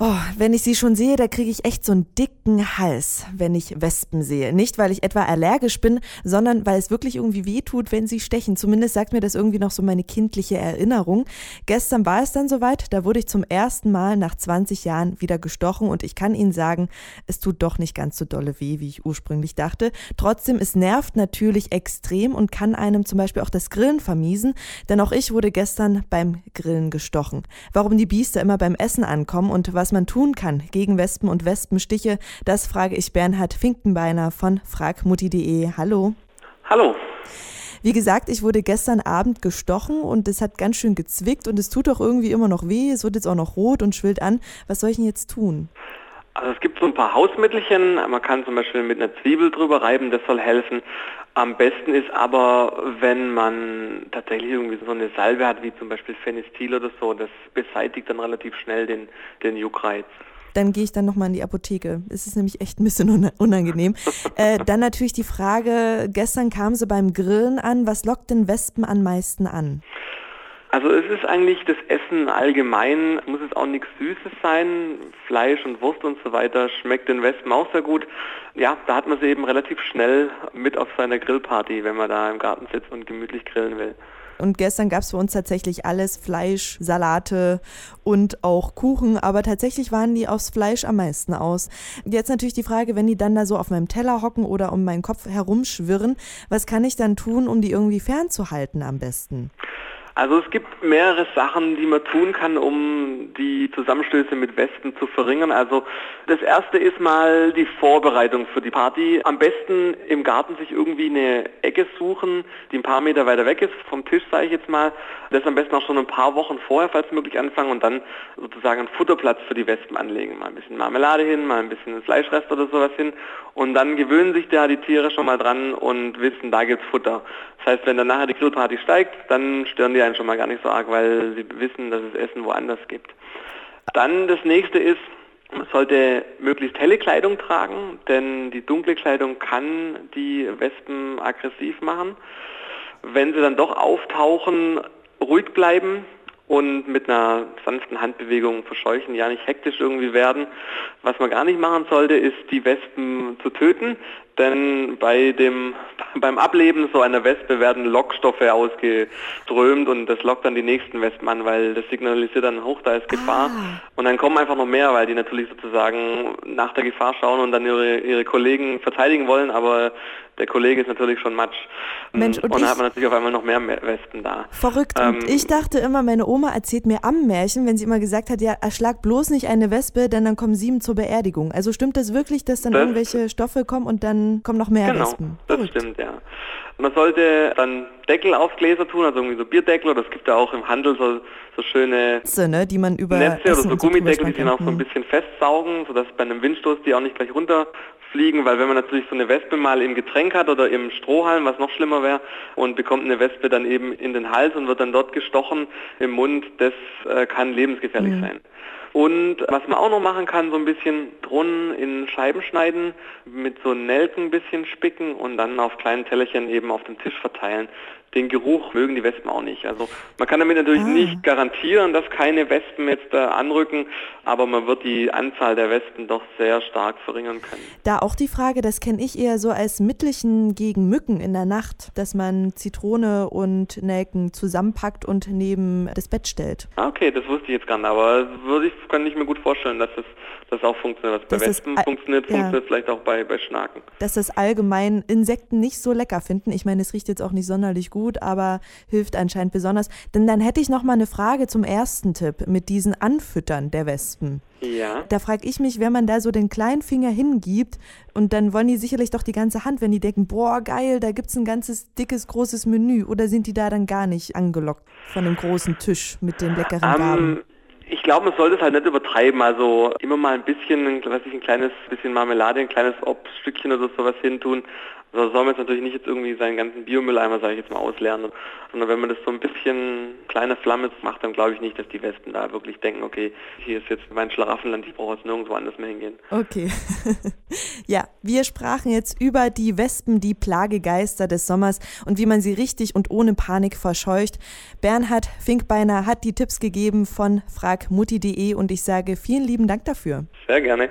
Oh, wenn ich sie schon sehe, da kriege ich echt so einen dicken Hals, wenn ich Wespen sehe. Nicht, weil ich etwa allergisch bin, sondern weil es wirklich irgendwie weh tut, wenn sie stechen. Zumindest sagt mir das irgendwie noch so meine kindliche Erinnerung. Gestern war es dann soweit, da wurde ich zum ersten Mal nach 20 Jahren wieder gestochen und ich kann Ihnen sagen, es tut doch nicht ganz so dolle weh, wie ich ursprünglich dachte. Trotzdem, es nervt natürlich extrem und kann einem zum Beispiel auch das Grillen vermiesen, denn auch ich wurde gestern beim Grillen gestochen. Warum die Biester immer beim Essen ankommen und was man tun kann gegen Wespen und Wespenstiche, das frage ich Bernhard Finkenbeiner von fragmutti.de. Hallo. Hallo. Wie gesagt, ich wurde gestern Abend gestochen und es hat ganz schön gezwickt und es tut auch irgendwie immer noch weh. Es wird jetzt auch noch rot und schwillt an. Was soll ich denn jetzt tun? Also es gibt so ein paar Hausmittelchen. Man kann zum Beispiel mit einer Zwiebel drüber reiben, das soll helfen. Am besten ist aber, wenn man tatsächlich irgendwie so eine Salbe hat, wie zum Beispiel Phenestil oder so, das beseitigt dann relativ schnell den, den Juckreiz dann gehe ich dann nochmal in die Apotheke. Es ist nämlich echt ein bisschen unangenehm. äh, dann natürlich die Frage, gestern kam sie beim Grillen an, was lockt denn Wespen am meisten an? Also es ist eigentlich das Essen allgemein, muss es auch nichts Süßes sein, Fleisch und Wurst und so weiter schmeckt den Wespen auch sehr gut. Ja, da hat man sie eben relativ schnell mit auf seiner Grillparty, wenn man da im Garten sitzt und gemütlich grillen will. Und gestern gab es für uns tatsächlich alles, Fleisch, Salate und auch Kuchen, aber tatsächlich waren die aufs Fleisch am meisten aus. Jetzt natürlich die Frage, wenn die dann da so auf meinem Teller hocken oder um meinen Kopf herumschwirren, was kann ich dann tun, um die irgendwie fernzuhalten am besten? Also es gibt mehrere Sachen, die man tun kann, um die Zusammenstöße mit Wespen zu verringern. Also das erste ist mal die Vorbereitung für die Party. Am besten im Garten sich irgendwie eine Ecke suchen, die ein paar Meter weiter weg ist vom Tisch, sage ich jetzt mal. Das am besten auch schon ein paar Wochen vorher, falls möglich, anfangen und dann sozusagen einen Futterplatz für die Wespen anlegen. Mal ein bisschen Marmelade hin, mal ein bisschen Fleischrest oder sowas hin. Und dann gewöhnen sich da die Tiere schon mal dran und wissen, da gibt's Futter. Das heißt, wenn dann nachher die Grillparty steigt, dann stören die einen schon mal gar nicht so arg, weil sie wissen, dass es Essen woanders gibt. Dann das nächste ist, man sollte möglichst helle Kleidung tragen, denn die dunkle Kleidung kann die Wespen aggressiv machen. Wenn sie dann doch auftauchen, ruhig bleiben, und mit einer sanften Handbewegung verscheuchen, ja nicht hektisch irgendwie werden. Was man gar nicht machen sollte, ist die Wespen zu töten, denn bei dem, beim Ableben so einer Wespe werden Lockstoffe ausgeströmt und das lockt dann die nächsten Wespen an, weil das signalisiert dann hoch, da ist Gefahr. Ah. Und dann kommen einfach noch mehr, weil die natürlich sozusagen nach der Gefahr schauen und dann ihre, ihre Kollegen verteidigen wollen, aber der Kollege ist natürlich schon Matsch. Mensch, und, und dann hat man natürlich auf einmal noch mehr Wespen da. Verrückt. Ähm, und ich dachte immer, meine Oma erzählt mir am Märchen, wenn sie immer gesagt hat, ja, erschlag bloß nicht eine Wespe, denn dann kommen sieben zur Beerdigung. Also stimmt das wirklich, dass dann das, irgendwelche Stoffe kommen und dann kommen noch mehr genau, Wespen? Das stimmt, ja. Man sollte dann Deckel auf Gläser tun, also irgendwie so Bierdeckel oder es gibt ja auch im Handel so, so schöne Netze, ne, die man über Netze oder so Gummideckel, die sich auch so ein bisschen festsaugen, sodass bei einem Windstoß die auch nicht gleich runterfliegen, weil wenn man natürlich so eine Wespe mal im Getränk hat oder im Strohhalm, was noch schlimmer wäre, und bekommt eine Wespe dann eben in den Hals und wird dann dort gestochen im Mund, das äh, kann lebensgefährlich mhm. sein. Und was man auch noch machen kann, so ein bisschen Drohnen in Scheiben schneiden, mit so Nelken ein bisschen spicken und dann auf kleinen Tellerchen eben auf dem Tisch verteilen den Geruch mögen die Wespen auch nicht. Also man kann damit natürlich ah. nicht garantieren, dass keine Wespen jetzt äh, anrücken, aber man wird die Anzahl der Wespen doch sehr stark verringern können. Da auch die Frage, das kenne ich eher so als Mittelchen gegen Mücken in der Nacht, dass man Zitrone und Nelken zusammenpackt und neben das Bett stellt. Ah, okay, das wusste ich jetzt gar nicht, aber würde ich, kann ich mir gut vorstellen, dass das, das auch funktioniert. Was bei Wespen funktioniert, ja. funktioniert vielleicht auch bei, bei Schnaken. Dass das allgemein Insekten nicht so lecker finden. Ich meine, es riecht jetzt auch nicht sonderlich gut gut, aber hilft anscheinend besonders. Denn dann hätte ich noch mal eine Frage zum ersten Tipp mit diesen Anfüttern der Wespen. Ja. Da frage ich mich, wenn man da so den kleinen Finger hingibt und dann wollen die sicherlich doch die ganze Hand, wenn die denken, boah, geil, da gibt es ein ganzes, dickes, großes Menü. Oder sind die da dann gar nicht angelockt von dem großen Tisch mit den leckeren um, Gaben? Ich glaube, man sollte es halt nicht übertreiben. Also immer mal ein bisschen, weiß ich, ein kleines bisschen Marmelade, ein kleines Obststückchen oder sowas hintun Also soll man jetzt natürlich nicht jetzt irgendwie seinen ganzen Biomülleimer, sage ich jetzt mal, auslernen, sondern wenn man das so ein bisschen kleine Flamme macht, dann glaube ich nicht, dass die Wespen da wirklich denken, okay, hier ist jetzt mein Schlaraffenland, ich brauche jetzt nirgendwo anders mehr hingehen. Okay. ja, wir sprachen jetzt über die Wespen, die Plagegeister des Sommers und wie man sie richtig und ohne Panik verscheucht. Bernhard Finkbeiner hat die Tipps gegeben von fragmutti.de und ich sage vielen lieben Dank dafür. Sehr gerne.